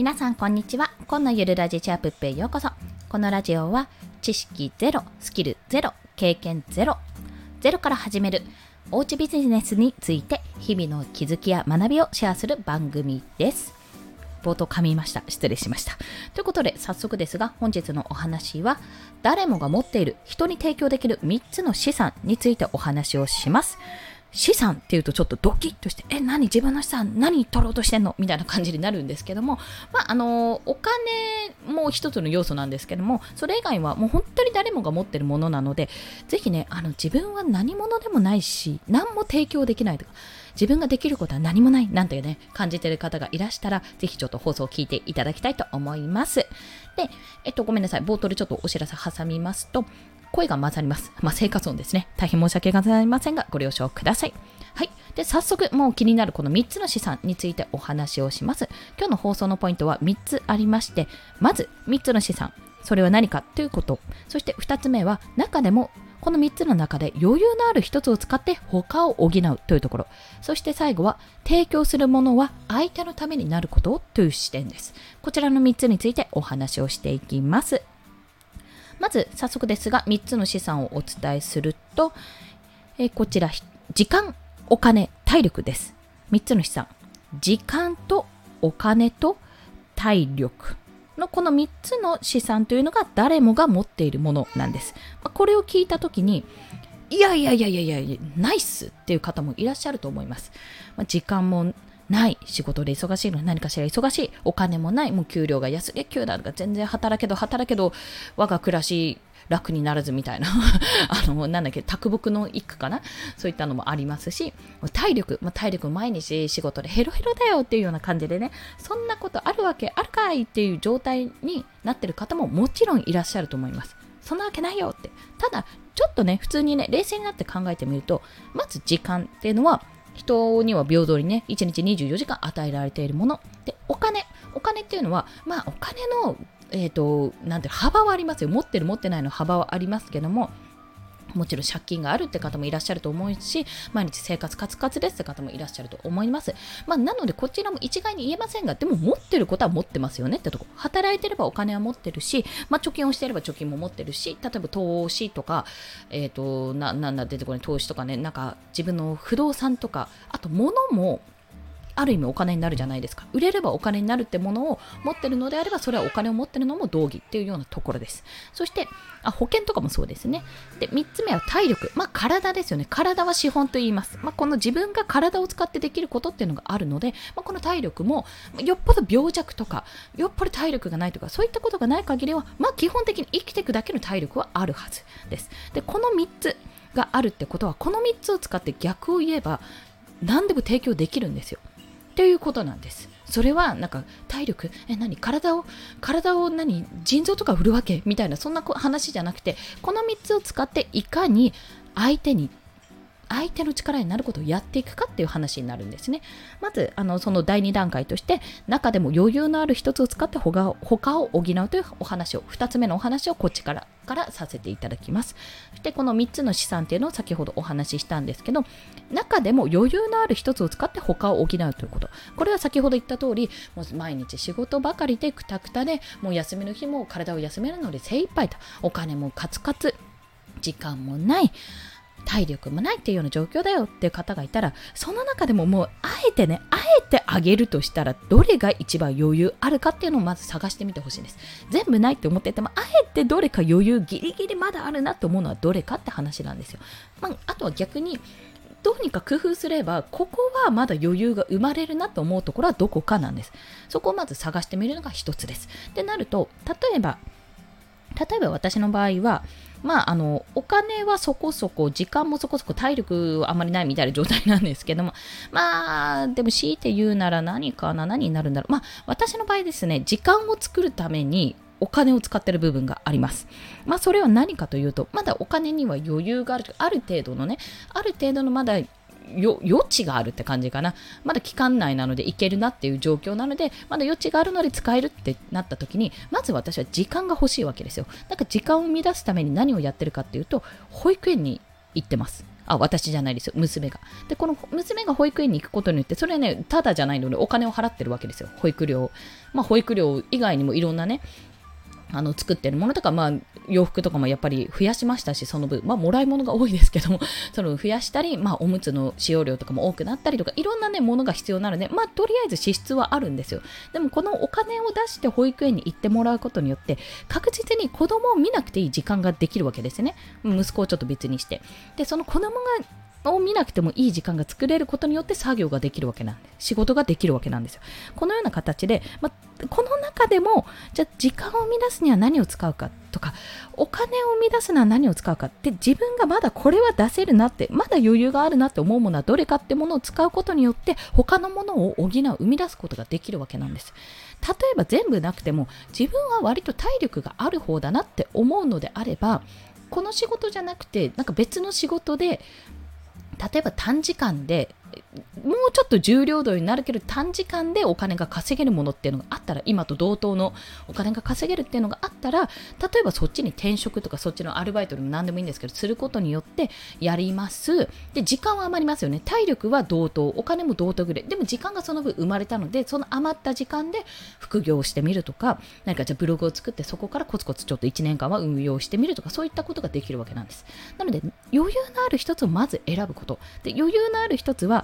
皆さんこんにちは。今のゆるラジチャープッペへようこそ。このラジオは知識ゼロスキルゼロ経験ゼロゼロから始めるおうちビジネスについて日々の気づきや学びをシェアする番組です。冒頭噛みました。失礼しました。ということで早速ですが本日のお話は誰もが持っている人に提供できる3つの資産についてお話をします。資産っていうとちょっとドキッとして、え、何自分の資産何取ろうとしてんの？みたいな感じになるんですけども、まあ、あの、お金も一つの要素なんですけども、それ以外はもう本当に誰もが持ってるものなので、ぜひね、あの、自分は何者でもないし、何も提供できないとか、自分ができることは何もないなんてね、感じてる方がいらしたら、ぜひちょっと放送を聞いていただきたいと思います。で、えっと、ごめんなさい。冒頭でちょっとお知らせ挟みますと、声が混ざります。まあ、生活音ですね。大変申し訳ございませんが、ご了承ください。はい。で、早速、もう気になるこの3つの資産についてお話をします。今日の放送のポイントは3つありまして、まず3つの資産。それは何かということ。そして2つ目は、中でもこの3つの中で余裕のある1つを使って他を補うというところ。そして最後は、提供するものは相手のためになることという視点です。こちらの3つについてお話をしていきます。まず早速ですが3つの資産をお伝えすると、えこちら時間、お金、体力です。3つの資産。時間とお金と体力のこの3つの資産というのが誰もが持っているものなんです。まこれを聞いた時にいやいやいやいやいや、ナイスっていう方もいらっしゃると思います。ま時間もない仕事で忙しいのに何かしら忙しい。お金もない。もう給料が安月給なんか全然働けど働けど我が暮らし楽にならずみたいな。あのなんだっけ卓木の一句かな？そういったのもありますし。体力、まあ、体力毎日仕事でヘロヘロだよっていうような感じでね。そんなことあるわけあるかいっていう状態になってる方ももちろんいらっしゃると思います。そんなわけないよって。ただちょっとね普通にね冷静になって考えてみるとまず時間っていうのは人には平等にね、1日24時間与えられているもの。で、お金。お金っていうのは、まあ、お金の、えっ、ー、と、なんて幅はありますよ。持ってる持ってないの幅はありますけども、もちろん借金があるって方もいらっしゃると思うし、毎日生活カツカツですって方もいらっしゃると思います。まあ、なので、こちらも一概に言えませんが、でも持ってることは持ってますよねってとこ。働いてればお金は持ってるし、まあ、貯金をしてれば貯金も持ってるし、例えば投資とか、えっ、ー、と、な、なんだ出てこない、投資とかね、なんか自分の不動産とか、あと物もある意味お金になるじゃないですか。売れればお金になるってものを持ってるのであれば、それはお金を持ってるのも道義っていうようなところです。そして、あ保険とかもそうですね。で、3つ目は体力。まあ、体ですよね。体は資本と言います。まあ、この自分が体を使ってできることっていうのがあるので、まあ、この体力も、よっぽど病弱とか、よっぽど体力がないとか、そういったことがない限りは、まあ、基本的に生きていくだけの体力はあるはずです。で、この3つがあるってことは、この3つを使って逆を言えば、何でも提供できるんですよ。ということなんです。それはなんか体力え何？体を体を何？腎臓とか振るわけ？みたいなそんな話じゃなくてこの3つを使っていかに相手に相手の力になることをやっていくかっていう話になるんですね。まず、あのその第2段階として、中でも余裕のある一つを使って他を他を補うというお話を、2つ目のお話をこっちからからさせていただきます。そしてこの3つの資産っていうのを先ほどお話ししたんですけど、中でも余裕のある一つを使って他を補うということ。これは先ほど言った通り、もう毎日仕事ばかりでくたくたで、もう休みの日も体を休めるので精一杯と、お金もカツカツ、時間もない。体力もないっていうような状況だよっていう方がいたらその中でももうあえてねあえてあげるとしたらどれが一番余裕あるかっていうのをまず探してみてほしいんです。全部ないって思っててもあえてどれか余裕ギリギリまだあるなと思うのはどれかって話なんですよ、まあ、あとは逆にどうにか工夫すればここはまだ余裕が生まれるなと思うところはどこかなんです。そこをまず探してみるのが一つです。ってなると例えば例えば私の場合はまあ、あの、お金はそこそこ、時間もそこそこ、体力あまりないみたいな状態なんですけども、まあ、でも強いて言うなら何かな、何になるんだろう。まあ、私の場合ですね、時間を作るために、お金を使ってる部分があります。まあそれは何かというと、まだお金には余裕がある、ある程度のね、ある程度のまだ余地があるって感じかな。まだ期間内なのでいけるなっていう状況なので、まだ余地があるので使えるってなった時に、まず私は時間が欲しいわけですよ。だから時間を生み出すために何をやってるかっていうと、保育園に行ってます。あ私じゃないですよ娘がでこの娘が保育園に行くことによってそれはねただじゃないのでお金を払ってるわけですよ保育料まあ保育料以外にもいろんなねあの作ってるものとか、まあ、洋服とかもやっぱり増やしましたし、その分、まあ、もらい物が多いですけども、その増やしたり、まあ、おむつの使用量とかも多くなったりとか、いろんなね、ものが必要なので、まあ、とりあえず支出はあるんですよ。でも、このお金を出して保育園に行ってもらうことによって、確実に子供を見なくていい時間ができるわけですね。息子をちょっと別にして。で、その子供がを見なくてもいい時間が作れることによって作業ができるわけなんで仕事ができるわけなんですよ。このような形で、まこの中でもじゃ時間を生み出すには何を使うかとかお金を生み出すのは何を使うかって自分がまだこれは出せるなってまだ余裕があるなって思うものはどれかってものを使うことによって他のものを補う生み出すことができるわけなんです。例えば全部なくても自分は割と体力がある方だなって思うのであればこの仕事じゃなくてなんか別の仕事で例えば短時間でもうちょっと重量度になるけど短時間でお金が稼げるものっていうのがあったら今と同等のお金が稼げるっていうのがあったら例えばそっちに転職とかそっちのアルバイトでも何でもいいんですけどすることによってやります。で時間は余りますよね。体力は同等お金も同等ぐらい。でも時間がその分生まれたのでその余った時間で副業をしてみるとか何かじゃあブログを作ってそこからコツコツちょっと1年間は運用してみるとかそういったことができるわけなんです。なので余裕のある一つをまず選ぶこと。で余裕のある一つは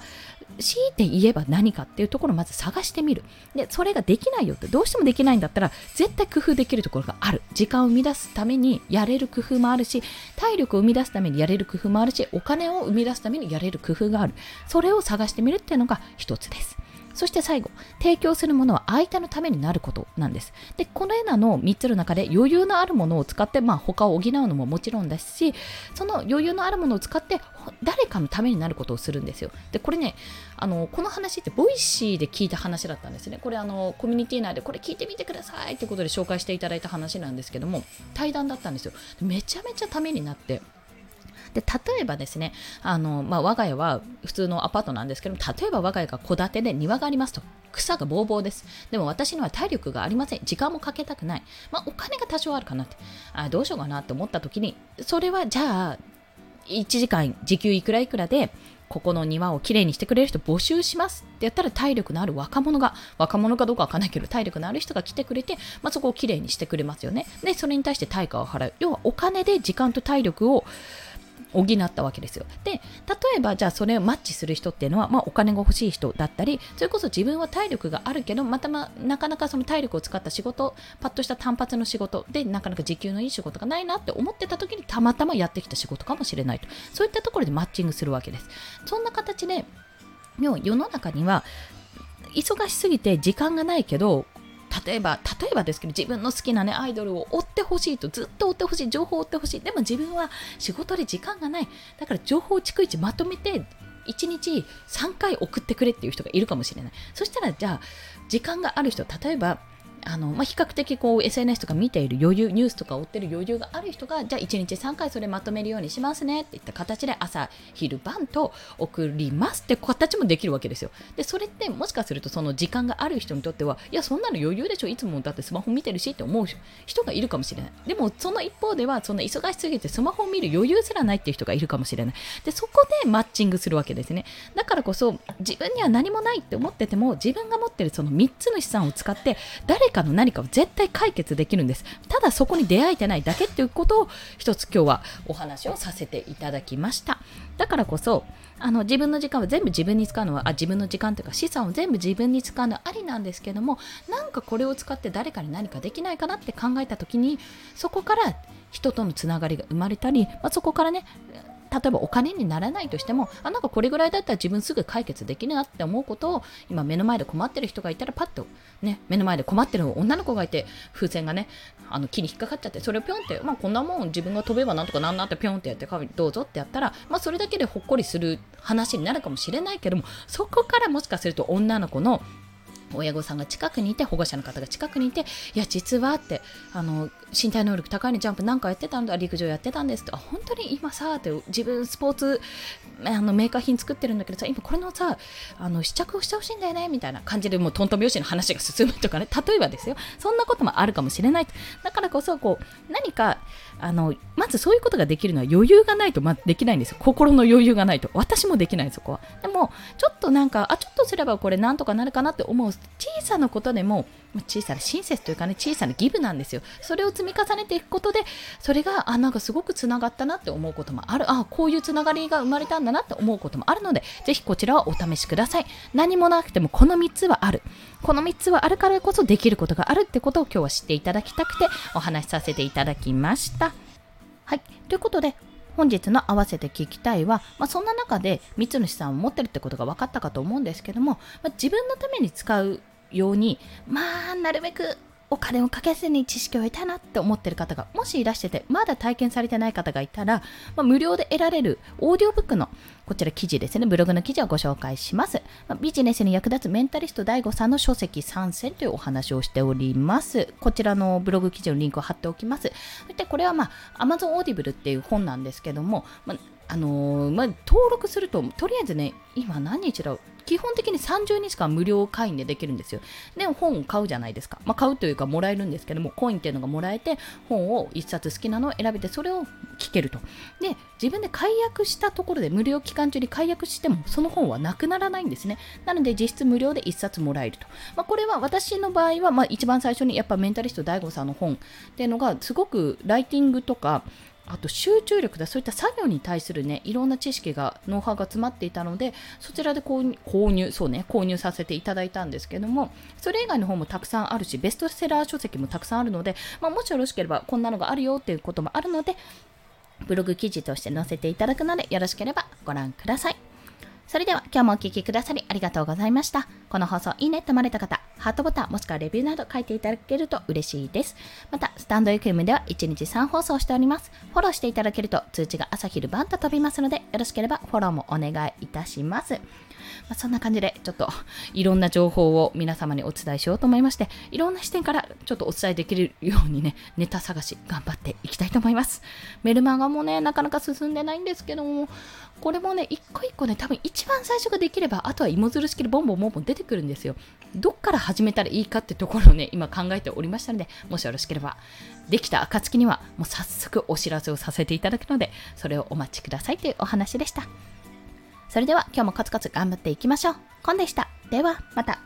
強いて言えば何かっていうところをまず探してみる。で、それができないよって、どうしてもできないんだったら、絶対工夫できるところがある。時間を生み出すためにやれる工夫もあるし、体力を生み出すためにやれる工夫もあるし、お金を生み出すためにやれる工夫がある。それを探してみるっていうのが一つです。そして最後、提供するものは相手のためになることなんです。で、このようなの3つの中で余裕のあるものを使って、まあ、他を補うのももちろんですし、その余裕のあるものを使って誰かのためになることをするんですよ。で、これね、あのこの話ってボイシーで聞いた話だったんですね。これあのコミュニティ内でこれ聞いてみてくださいってことで紹介していただいた話なんですけども、対談だったんですよ。めちゃめちゃためになって。で例えばですねあの、まあ、我が家は普通のアパートなんですけど例えば我が家が戸建てで庭がありますと。草がぼうぼうです。でも私には体力がありません。時間もかけたくない、まあ、お金が多少あるかなって。あどうしようかなって思った時にそれはじゃあ1時間時給いくらいくらでここの庭をきれいにしてくれる人募集します。ってやったら体力のある若者が、若者かどうかわかんないけど、体力のある人が来てくれて、まあ、そこをきれいにしてくれますよね。で、それに対して対価を払う。要はお金で時間と体力を補ったわけですよ。で、例えばじゃあそれをマッチする人っていうのは、まあ、お金が欲しい人だったり、それこそ自分は体力があるけど、またまなかなかその体力を使った仕事、パッとした単発の仕事で、なかなか時給のいい仕事がないなって思ってた時にたまたまやってきた仕事かもしれないと。そういったところでマッチングするわけです。そんな形で、世の中には忙しすぎて時間がないけど例えば、例えばですけど、自分の好きなね、アイドルを追ってほしいと、ずっと追ってほしい、情報を追ってほしい。でも自分は仕事で時間がない。だから情報を逐一まとめて、1日3回送ってくれっていう人がいるかもしれない。そしたら、じゃあ、時間がある人、例えば、あのまあ、比較的こう SNS とか見ている余裕ニュースとか追ってる余裕がある人がじゃあ1日3回それまとめるようにしますねっていった形で朝昼晩と送りますって形もできるわけですよ。でそれってもしかするとその時間がある人にとってはいやそんなの余裕でしょ。いつもだってスマホ見てるしって思う人がいるかもしれない。でもその一方ではその忙しすぎてスマホを見る余裕すらないっていう人がいるかもしれない。でそこでマッチングするわけですね。だからこそ自分には何もないって思ってても自分が持ってるその3つの資産を使って誰かの何かを絶対解決できるんです。ただそこに出会えてないだけっていうことを一つ今日はお話をさせていただきました。だからこそ、あの自分の時間は全部自分に使うのはあ自分の時間というか資産を全部自分に使うのはありなんですけどもなんかこれを使って誰かに何かできないかなって考えた時にそこから人とのつながりが生まれたり、まあ、そこからね例えばお金にならないとしてもあなんかこれぐらいだったら自分すぐ解決できるなって思うことを今目の前で困ってる人がいたらパッとね目の前で困ってる女の子がいて風船がねあの木に引っかかっちゃってそれをぴょんってまあこんなもん自分が飛べばなんとかなんなってぴょんってやってどうぞってやったらまあそれだけでほっこりする話になるかもしれないけどもそこからもしかすると女の子の親御さんが近くにいて保護者の方が近くにいていや実はってあの身体能力高いのジャンプなんかやってたんだ陸上やってたんですってあ本当に今さって自分スポーツあのメーカー品作ってるんだけどさ今これのさあの試着をしてほしいんだよねみたいな感じでもうトントン拍子の話が進むとかね。例えばですよ。そんなこともあるかもしれないだからこそこう何かあのまずそういうことができるのは余裕がないと、ま、できないんですよ。心の余裕がないと。私もできないそこは。でもちょっとなんかあちょっとすればこれなんとかなるかなって思う小さなことでも小さな親切というかね小さなギブなんですよ。それを積み重ねていくことでそれがあなんかすごくつながったなって思うこともある。あこういうつながりが生まれたんだなって思うこともあるのでぜひこちらはお試しください。何もなくてもこの3つはある。この3つはあるからこそできることがあるってことを今日は知っていただきたくてお話しさせていただきました。はい。ということで本日の合わせて聞きたいは、まあ、そんな中で三主さんを持ってるってことが分かったかと思うんですけども、まあ、自分のために使うようにまあなるべくお金をかけずに知識を得たなって思ってる方がもしいらしててまだ体験されてない方がいたら、まあ、無料で得られるオーディオブックのこちら記事ですねブログの記事をご紹介します、まあ、ビジネスに役立つメンタリスト DAIGO さんの書籍参戦というお話をしております。こちらのブログ記事のリンクを貼っておきます。でこれはまあ Amazon Audible っていう本なんですけども、まああのー、まあ、登録すると、とりあえずね、今何日だろう、基本的に30日間無料会員でできるんですよ。で、本を買うじゃないですか。まあ、買うというか、もらえるんですけども、コインっていうのがもらえて、本を1冊好きなのを選べて、それを聞けると。で、自分で解約したところで、無料期間中に解約しても、その本はなくならないんですね。なので、実質無料で1冊もらえると。まあ、これは私の場合は、まあ、一番最初にやっぱメンタリスト DAIGO さんの本っていうのが、すごくライティングとか、あと集中力だそういった作業に対するねいろんな知識がノウハウが詰まっていたのでそちらで購入購入そうね購入させていただいたんですけどもそれ以外の本もたくさんあるしベストセラー書籍もたくさんあるので、まあ、もしよろしければこんなのがあるよっていうこともあるのでブログ記事として載せていただくのでよろしければご覧くださいそれでは今日もお聴きくださりありがとうございました。この放送いいねと思われた方、ハートボタンもしくはレビューなど書いていただけると嬉しいです。また、スタンド FM では1日3放送しております。フォローしていただけると通知が朝昼晩と飛びますので、よろしければフォローもお願いいたします。まあ、そんな感じで、ちょっといろんな情報を皆様にお伝えしようと思いまして、いろんな視点からちょっとお伝えできるようにね、ネタ探し頑張っていきたいと思います。メルマガもね、なかなか進んでないんですけども、これもね、一個一個ね、多分一番最初ができれば、あとは芋づる式でボンボンボンボン出てくるんですよ。どっから始めたらいいかってところをね、今考えておりましたので、もしよろしければ、できた暁には、もう早速お知らせをさせていただくので、それをお待ちくださいというお話でした。それでは今日もコツコツ頑張っていきましょう。コンでした。ではまた。